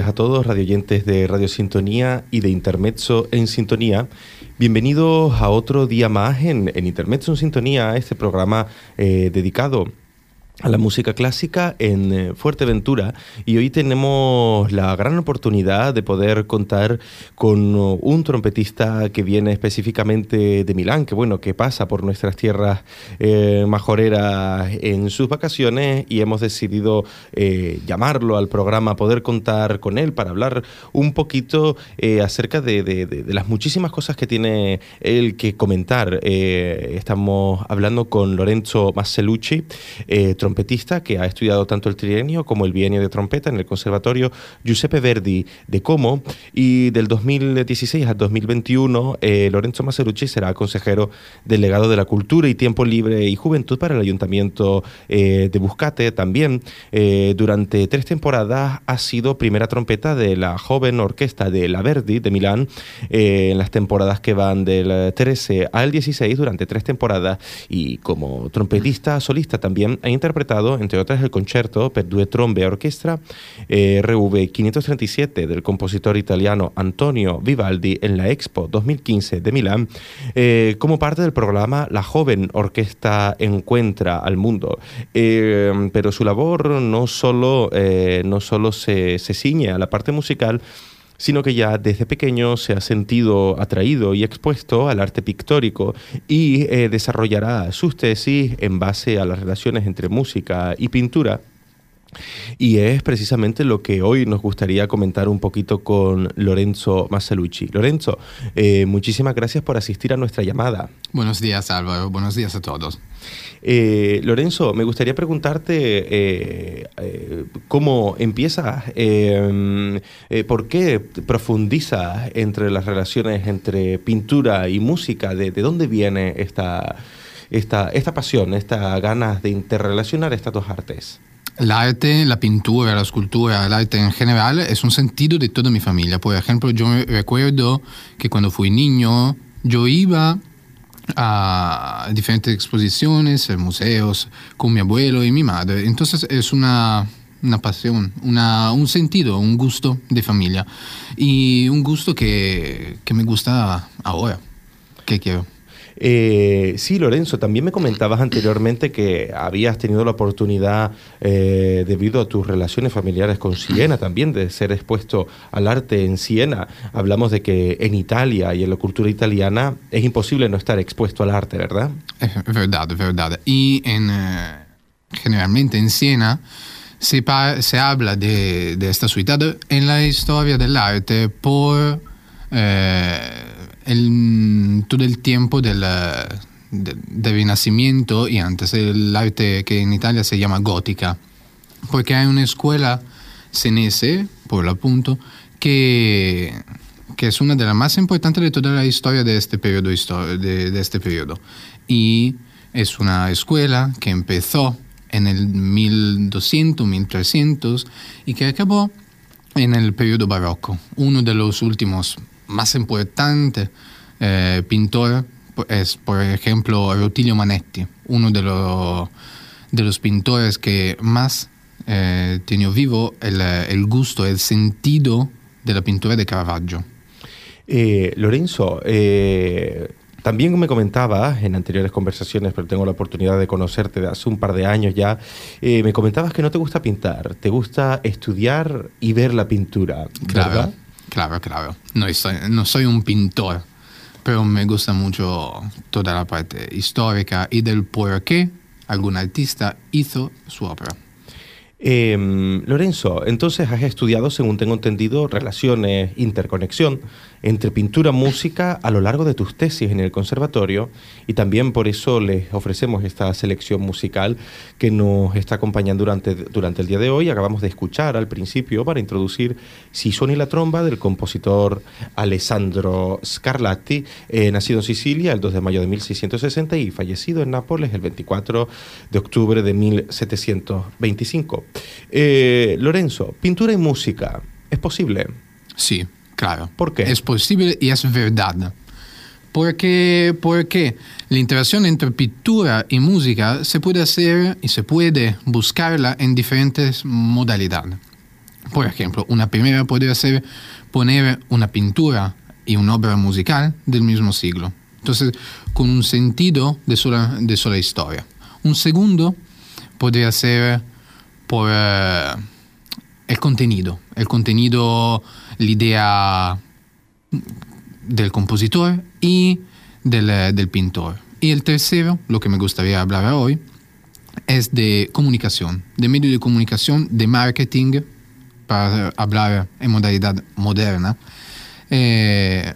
Días a todos, radioyentes de Radio Sintonía y de Intermezzo en Sintonía. Bienvenidos a otro día más en, en Intermezzo en Sintonía, este programa eh, dedicado a la música clásica en eh, Fuerteventura y hoy tenemos la gran oportunidad de poder contar con uh, un trompetista que viene específicamente de Milán, que bueno, que pasa por nuestras tierras eh, majoreras en sus vacaciones y hemos decidido eh, llamarlo al programa, poder contar con él para hablar un poquito acerca de, las muchísimas cosas que tiene él que comentar. estamos hablando con Lorenzo Masselucci, trompetista trompetista que ha estudiado tanto el trienio como el bienio de trompeta en el Conservatorio Giuseppe Verdi de Como y del 2016 al 2021 eh, Lorenzo Maserucci será consejero delegado de la Cultura y Tiempo Libre y Juventud para el Ayuntamiento eh, de Buscate. También durante tres temporadas ha sido primera trompeta de la joven orquesta de la Verdi de Milán en las temporadas que van del 13 al 16 durante tres temporadas y como trompetista solista también ha interpretado, entre otras, el concierto per due trombe orquestra eh, RV 537 del compositor italiano Antonio Vivaldi en la Expo 2015 de Milán, eh, como parte del programa La joven orquesta encuentra al mundo. Eh, pero su labor no solo, no solo se, se ciñe a la parte musical, sino que ya desde pequeño se ha sentido atraído y expuesto al arte pictórico y eh, desarrollará sus tesis en base a las relaciones entre música y pintura y es precisamente lo que hoy nos gustaría comentar un poquito con Lorenzo Masalucci. Lorenzo, eh, muchísimas gracias por asistir a nuestra llamada. Buenos días, Álvaro. Buenos días a todos. Eh, Lorenzo, me gustaría preguntarte eh, cómo empiezas, por qué profundizas entre las relaciones entre pintura y música, de, de dónde viene esta, esta, esta pasión, esta ganas de interrelacionar estas dos artes. L'arte, la pintura, la escultura, l'arte en general es un sentido de toda mi familia. Por ejemplo, yo recuerdo que cuando fui niño, yo iba a diferentes exposiciones, museos, con mi abuelo y mi madre. Entonces es una, una pasión, un sentido, un gusto de familia. Y un gusto que me gusta ahora, que quiero. Eh, sí, Lorenzo, también me comentabas anteriormente que habías tenido la oportunidad, eh, debido a tus relaciones familiares con Siena, también de ser expuesto al arte en Siena. Hablamos de que en Italia y en la cultura italiana es imposible no estar expuesto al arte, ¿verdad? Es verdad, es verdad. Y en, eh, generalmente en Siena se, se habla de, de, esta ciudad en la historia del arte por el, todo el tiempo del, del, Renacimiento y antes, el arte que en Italia se llama gótica, porque hay una escuela senese, por el punto, que, que es una de las más importantes de toda la historia de este periodo. De, de este periodo. Y es una escuela que empezó en el 1200, 1300 y que acabó en el periodo barroco, uno de los últimos más importante eh, pintor es, por ejemplo, Rutilio Manetti, uno de, los de los pintores que más eh, tiene vivo el, el, gusto, el sentido de la pintura de Caravaggio. Eh, Lorenzo, eh, también me comentabas en anteriores conversaciones, pero tengo la oportunidad de conocerte de hace un par de años ya, eh, me comentabas que no te gusta pintar, te gusta estudiar y ver la pintura. ¿verdad? Claro, claro. Soy, no soy un pintor, pero me gusta mucho toda la parte histórica y del por qué algún artista hizo su obra. Eh, Lorenzo, entonces has estudiado, según tengo entendido, relaciones, interconexión entre pintura y música a lo largo de tus tesis en el conservatorio y también por eso les ofrecemos esta selección musical que nos está acompañando durante, durante el día de hoy. Acabamos de escuchar al principio para introducir Si y la tromba del compositor Alessandro Scarlatti, eh, nacido en Sicilia el 2 de mayo de 1660 y fallecido en Nápoles el 24 de octubre de 1725. Eh, Lorenzo, pintura y música, ¿es posible? Sí, Claro. ¿Por qué? Es posible y es verdad. Porque, porque la interacción entre pintura y música se puede hacer y se puede buscarla en diferentes modalidades. Por ejemplo, una primera podría ser poner una pintura y una obra musical del mismo siglo. Entonces, con un sentido de sola, de sola historia. Un segundo podría ser por uh, el contenido, el contenido la idea del compositor y del, del, pintor. Y el tercero, lo que me gustaría hablar hoy, es de comunicación, de medio de comunicación, de marketing, para hablar en modalidad moderna, eh,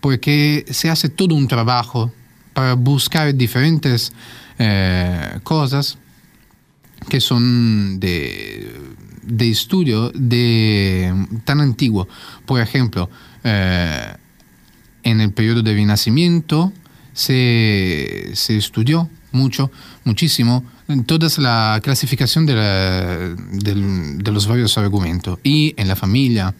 porque se hace todo un trabajo para buscar diferentes eh, cosas que son de, de estudio de, tan antiguo. Por ejemplo, eh, en el periodo del Renacimiento se, se estudió mucho, muchísimo, toda la clasificación de, la- del- de los varios argumentos. Y en la familia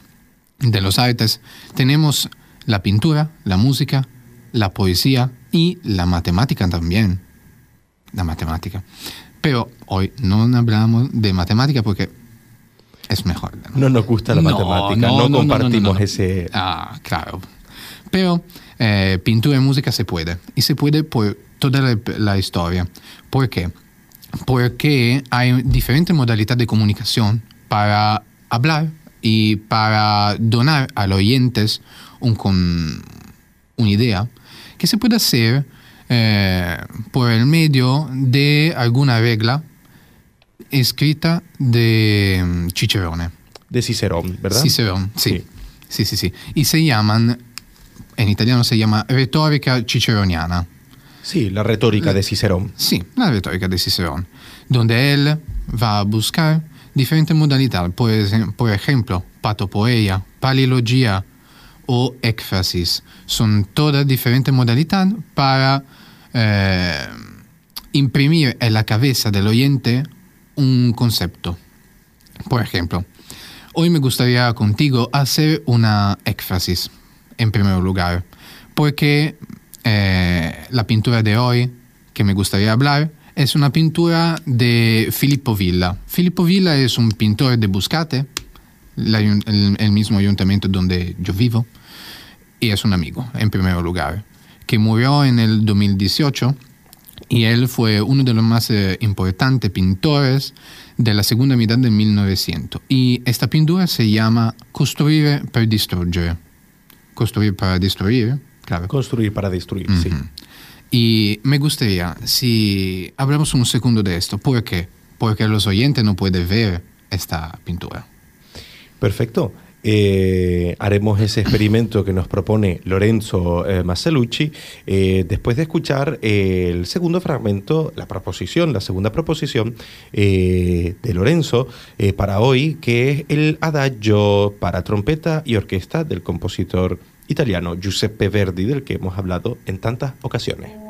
de los artes tenemos la pintura, la música, la poesía y la matemática también. La matemática. Pero hoy no hablamos de matemática porque es mejor. No nos gusta la matemática, no compartimos ese- Ah, claro. Pero eh, pintura y música se puede. Y se puede por toda la, la historia. ¿Por qué? Porque hay diferentes modalidades de comunicación para hablar y para donar a los oyentes un con- una idea que se puede hacer eh, por el medio de alguna regla escrita de mm, Cicerone. De Cicerón, ¿verdad? Cicerón, sí. Sí. sí. Sí, sí, Y se llaman, en italiano se llama retórica ciceroniana. Sí, la retórica de Cicerón. Sí, la retórica de Cicerón, donde él va a buscar diferentes modalidades, por, ejem- por ejemplo, patopoeia, palilogía o éxfrasis. Son todas diferentes modalidades para eh, imprimir en la cabeza del oyente un concepto. Por ejemplo, hoy me gustaría contigo hacer una éxfrasis, en primer lugar, porque eh, la pintura de hoy que me gustaría hablar es una pintura de Filippo Villa. Filippo Villa es un pintor de Buscate, el mismo ayuntamiento donde yo vivo, y es un amigo, en primer lugar, que murió en el 2018 y él fue uno de los más eh, importantes pintores de la segunda mitad del 1900. Y esta pintura se llama Costruire per distruggere. Construir para destruir, claro. Construir para destruir, sí. Ujú. Y me gustaría, si hablamos un segundo de esto, ¿por qué? Porque los oyentes no pueden ver esta pintura. Perfecto. Eh, haremos ese experimento que nos propone Lorenzo eh, Masalucci eh, después de escuchar eh, el segundo fragmento, la proposición, la segunda proposición de Lorenzo para hoy, que es el adagio para trompeta y orquesta del compositor italiano Giuseppe Verdi, del que hemos hablado en tantas ocasiones.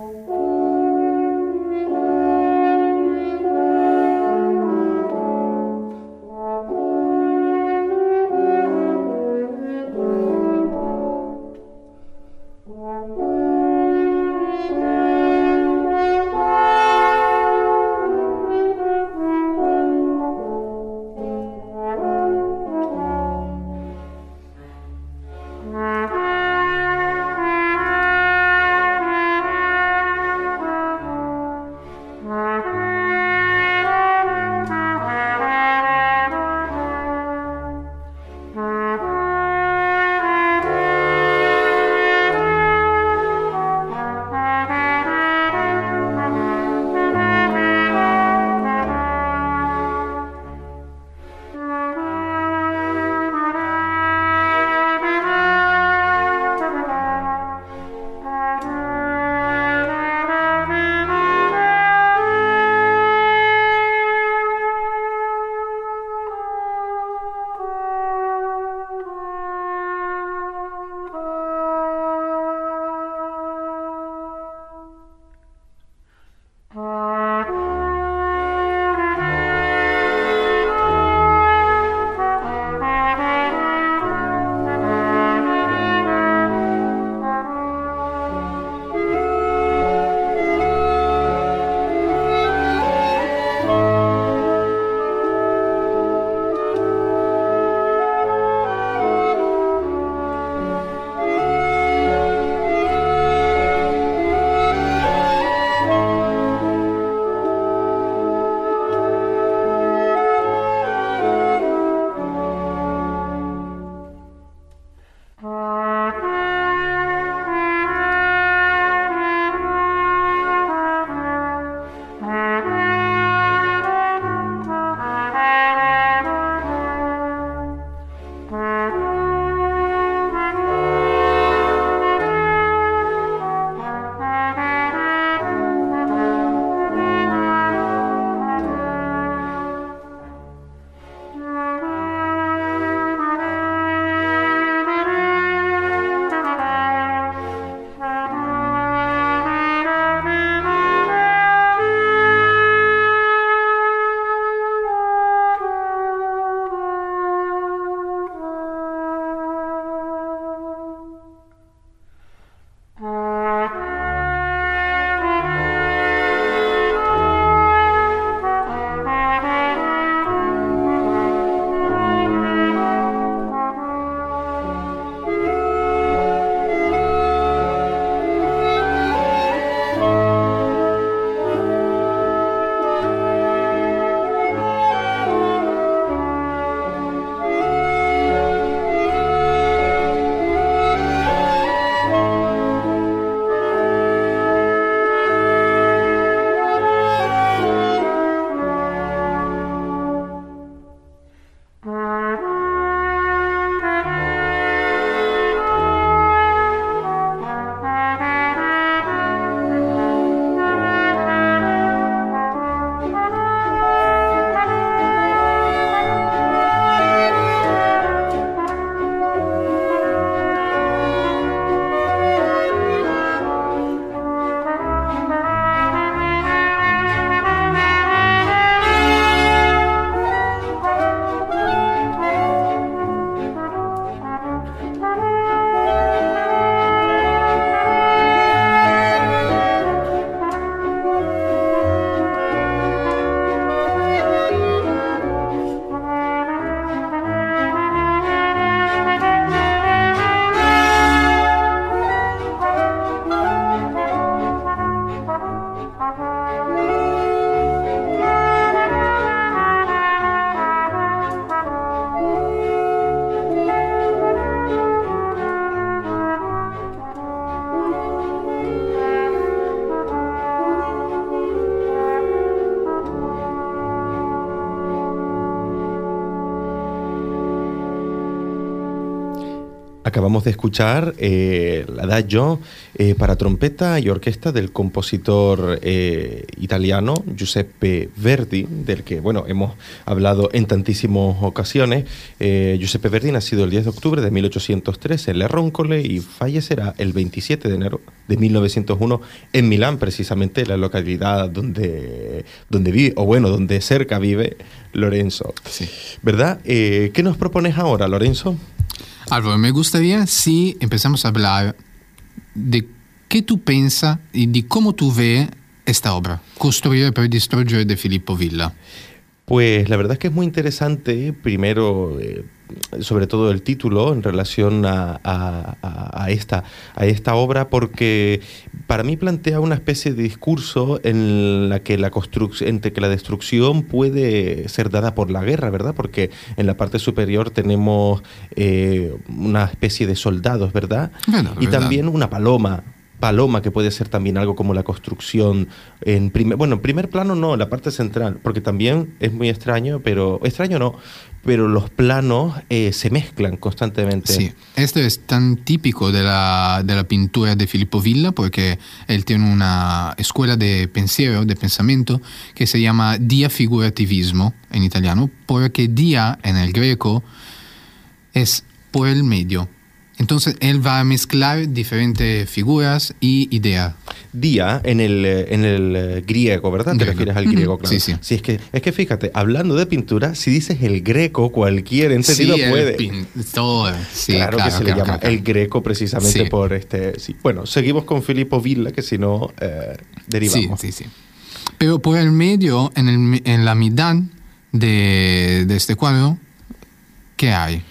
Acabamos de escuchar eh, el adagio eh, para trompeta y orquesta del compositor eh, italiano Giuseppe Verdi, del que bueno hemos hablado en tantísimas ocasiones. Eh, Giuseppe Verdi nacido el 10 de octubre de 1803 en Le Roncole y fallecerá el 27 de enero de 1901 en Milán, precisamente la localidad donde, donde vive, o bueno, donde cerca vive Lorenzo. Sí. ¿Verdad? ¿Qué nos propones ahora, Lorenzo? Álvaro, me gustaría si empezamos a hablar de qué tú piensas y de cómo tú ves esta obra, Construir per distruggere de Filippo Villa. Pues la verdad es que es muy interesante, primero, eh, sobre todo el título en relación a, a- a- a esta, a esta obra, porque para mí plantea una especie de discurso en la que la entre que la destrucción puede ser dada por la guerra, ¿verdad? Porque en la parte superior tenemos eh, una especie de soldados, ¿verdad? Y verdad. también una paloma. Paloma, que puede ser también algo como la construcción en primer, bueno, en primer plano no, la parte central, porque también es muy extraño, pero extraño no, pero los planos eh, se mezclan constantemente. Sí, esto es tan típico de la, de la pintura de Filippo Villa porque él tiene una escuela de pensiero, de pensamiento, que se llama dia figurativismo en italiano, porque dia en el greco es por el medio. Entonces él va a mezclar diferentes figuras y ideas. Día en el, eh, en el eh, griego, ¿verdad? Te refieres al griego, claro. sí, sí. es, que, es que fíjate, hablando de pintura, si dices el greco, cualquier entendido Sí, el puede. pintor. Sí, claro, que se le claro, llama claro. el greco precisamente Sí. por este. Sí. Bueno, seguimos con Filippo Villa, que si no, eh, Sí, derivamos. sí, sí. Pero por el medio, en, el- en la mitad de, de este cuadro, ¿qué hay?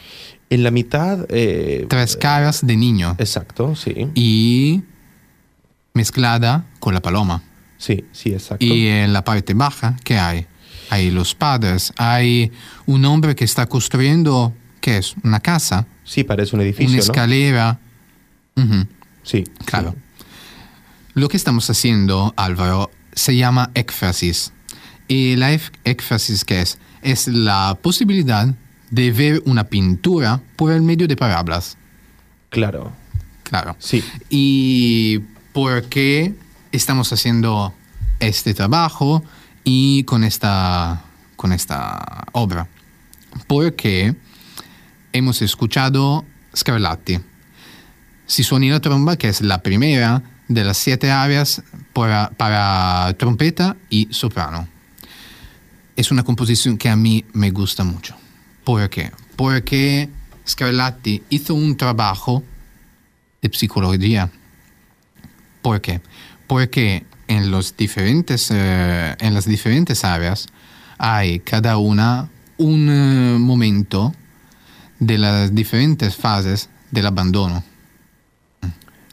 En la mitad. eh, Tres caras de niño Exacto, sí. y mezclada con la paloma. Sí, sí, exacto. Y en la parte baja, ¿qué hay? Hay los padres, hay un hombre que está construyendo, ¿qué es? Una casa, Sí, parece un una edificio, ¿no? escalera. Sí, Claro. sí. Lo que estamos haciendo, Álvaro, se llama éxfrasis. Y la éxfrasis, ¿qué es? Es la posibilidad de ver una pintura por el medio de palabras. Claro. Claro. Sí. ¿Y por qué estamos haciendo este trabajo y con esta, con esta obra? Porque hemos escuchado Scarlatti. Si suena la tromba, que es la primera de las siete áreas para, para trompeta y soprano. Es una composición que a mí me gusta mucho. ¿Por qué? Porque Scarlatti hizo un trabajo de psicología. ¿Por qué? Porque en, los eh, las diferentes áreas hay cada una un eh, momento de las diferentes fases del abandono.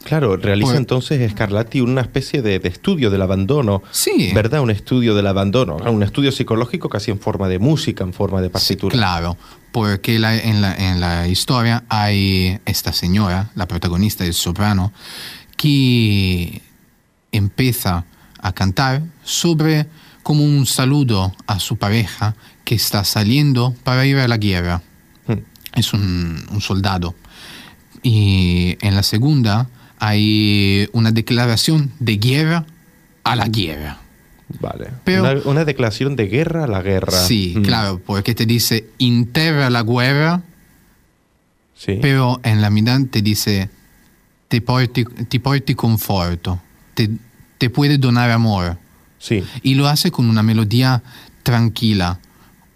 Claro, realiza Pues- entonces Scarlatti una especie de, de estudio del abandono. Sí. ¿Verdad? Un estudio del abandono. Un estudio psicológico casi en forma de música, en forma de Sí, partitura. claro, porque la- en, la, en la historia hay esta señora, la protagonista del soprano, que empieza a cantar sobre como un saludo a su pareja que está saliendo para ir a la guerra. Hmm. Es un, un soldado. Y en la segunda hay una declaración de guerra a la guerra. Vale. Pero- una, una declaración de guerra a la guerra. Sí, Mm, claro, porque te dice interra la guerra, Sí. pero en la mitad te dice ti porti, ti porti conforto, te, te puede donar amor. sí. Y lo hace con una melodía tranquila,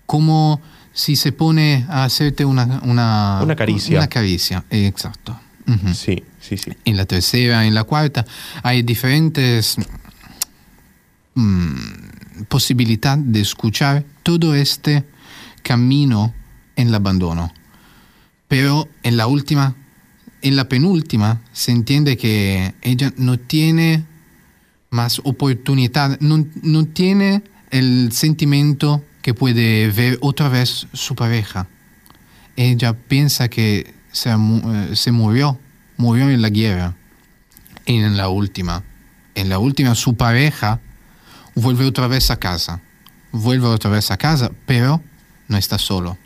como si se pone a hacerte una, una, Una caricia. Una caricia, exacto. Ujú. Sí, sí, sí. En la tercera, en la cuarta, hay diferentes mm, posibilidades de escuchar todo este camino en el abandono. Pero en la última, en la penúltima, se entiende que ella no tiene más oportunidad, no, no tiene el sentimiento que puede ver otra vez su pareja. Ella piensa que se, eh, se murió, murió en la guerra. Y en la última, en la última su pareja vuelve otra vez a casa. Vuelve otra vez a casa, pero no está solo.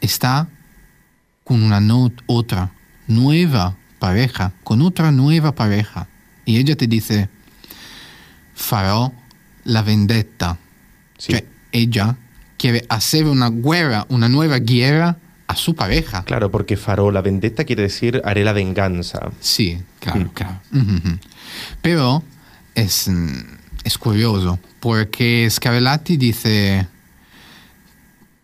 Está con una no- otra nueva pareja, con otra nueva pareja. Y ella te dice, farò la vendetta. Sí. Cioè, ella quiere hacer una guerra, una nueva guerra a su pareja. Claro, porque farò la vendetta quiere decir haré la venganza. Sí, claro, Mm. claro. Pero es, mm, es curioso porque Scarlatti dice,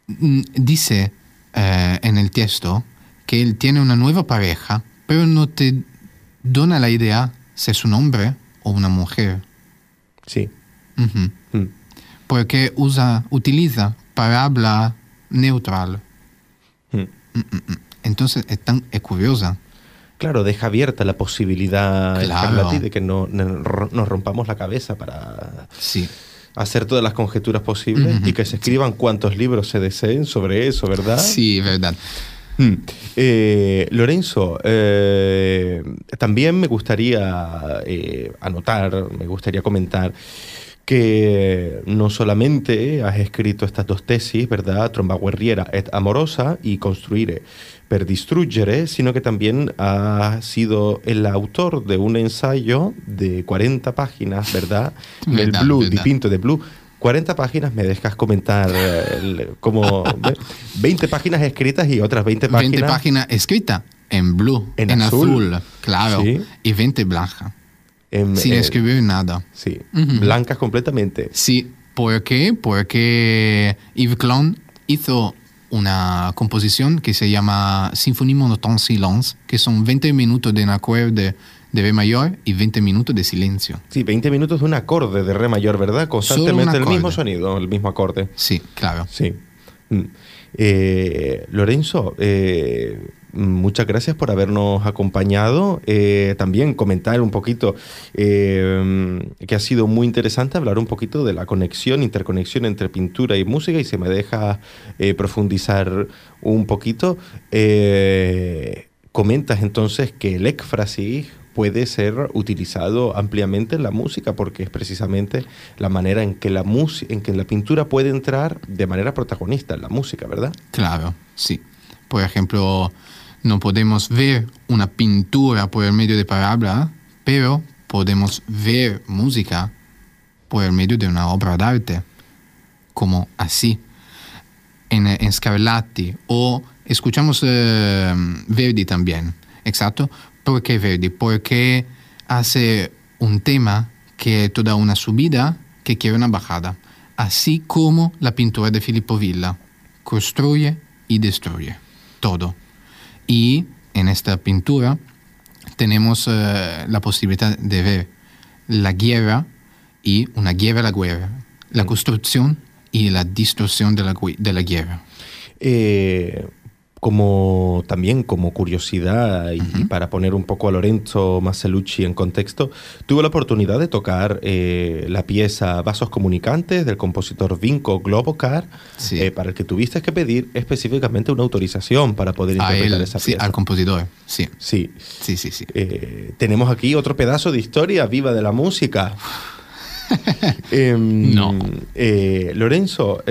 mm, dice eh, en el texto que él tiene una nueva pareja, pero no te dona la idea si es un hombre o una mujer. Sí. Mm. Porque usa, utiliza palabra neutral. Mm. Entonces es, tan, es curiosa. Claro, deja abierta la posibilidad, Claro. De que no, no- nos rompamos la cabeza para Sí. hacer todas las conjeturas posibles y que se escriban cuantos libros se deseen sobre eso, ¿verdad? Sí, verdad. Mm. Eh, Lorenzo, eh, también me gustaría eh, anotar, me gustaría comentar que no solamente has escrito estas dos tesis, ¿verdad? Tromba guerriera et amorosa y construire per distruggere, sino que también has sido el autor de un ensayo de 40 páginas, ¿verdad? El Verdad, Blue, verdad. Dipinto de Blue. 40 páginas, me dejas comentar eh, como ve, 20 páginas escritas y otras 20 páginas. 20 páginas escritas en blue, En en, azul. azul. claro, Sí. y 20 blanca, en- sin eh, escribir nada. Sí, Ujú. blancas completamente. Sí, ¿por qué? Porque Yves Klein hizo una composición que se llama Symphonie monotone silence, que son 20 minutos de un acorde de Re mayor y 20 minutos de silencio. Sí, 20 minutos de un acorde de re mayor, ¿verdad? Constantemente el mismo sonido, el mismo acorde. Sí, claro. Sí. Eh, Lorenzo, eh, muchas gracias por habernos acompañado. Eh, también comentar un poquito que ha sido muy interesante hablar un poquito de la conexión, interconexión entre pintura y música y se me deja profundizar un poquito. Comentas entonces que el éfrasis puede ser utilizado ampliamente en la música porque es precisamente la manera en que la en que la pintura puede entrar de manera protagonista en la música, ¿verdad? Claro, sí. Por ejemplo, no podemos ver una pintura por el medio de palabra, pero podemos ver música por el medio de una obra de arte, como así, en, en Scarlatti, o escuchamos eh, Verdi también, exacto. ¿Por qué Verdi? Porque hace un tema que es toda una subida que quiere una bajada, así como la pintura de Filippo Villa, construye y destruye todo. Y en esta pintura tenemos eh, la posibilidad de ver la guerra y una guerra a la guerra, la construcción y la destrucción de la, de la guerra. Eh, como también como curiosidad y, para poner un poco a Lorenzo Maselucci en contexto, tuve la oportunidad de tocar eh, la pieza Vasos Comunicantes del compositor Vinco Globocar, Sí. eh, para el que tuviste que pedir específicamente una autorización para poder interpretar él, esa sí, pieza. al compositor, sí, Sí. sí, sí, sí. Eh, tenemos aquí otro pedazo de historia viva de la música. Em, No. eh, Lorenzo,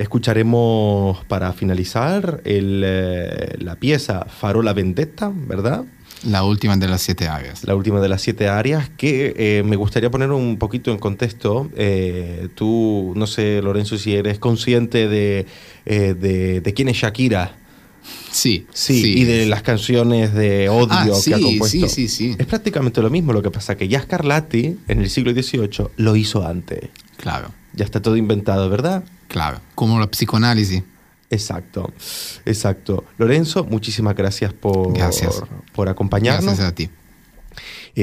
escucharemos para finalizar el, eh, la pieza Farola Vendetta, ¿verdad? La última de las siete áreas. La última de las siete áreas que eh, me gustaría poner un poquito en contexto. Eh, tú, no sé, Lorenzo, si eres consciente de, eh, de, de quién es Shakira. Sí, Sí, y de las canciones de odio Ah, que ha sí, compuesto. sí, sí, sí. Es prácticamente lo mismo, lo que pasa que ya Scarlatti en el siglo XVIII lo hizo antes. Claro, Ya está todo inventado, ¿verdad? claro. Como la psicoanálisis. Exacto, exacto. Lorenzo, muchísimas gracias por, Gracias. por acompañarnos. Gracias a ti.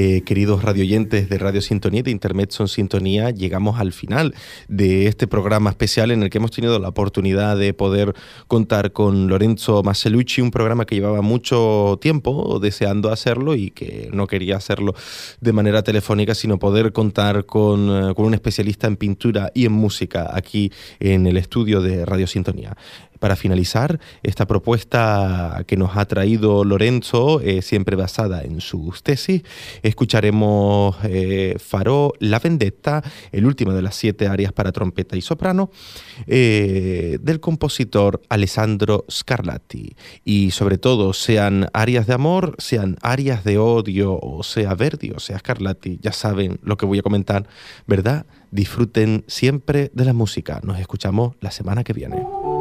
Eh, queridos radioyentes de Radio Sintonía de Intermezzo en Sintonía, llegamos al final de este programa especial en el que hemos tenido la oportunidad de poder contar con Lorenzo Maselucci, un programa que llevaba mucho tiempo deseando hacerlo y que no quería hacerlo de manera telefónica, sino poder contar con, eh, con un especialista en pintura y en música aquí en el estudio de Radio Sintonía. Para finalizar, esta propuesta que nos ha traído Lorenzo, eh, siempre basada en sus tesis, escucharemos eh, Faro, La Vendetta, el último de las siete áreas para trompeta y soprano, eh, del compositor Alessandro Scarlatti. Y sobre todo, sean áreas de amor, sean áreas de odio, o sea Verdi, o sea Scarlatti, ya saben lo que voy a comentar, ¿verdad? Disfruten siempre de la música. Nos escuchamos la semana que viene.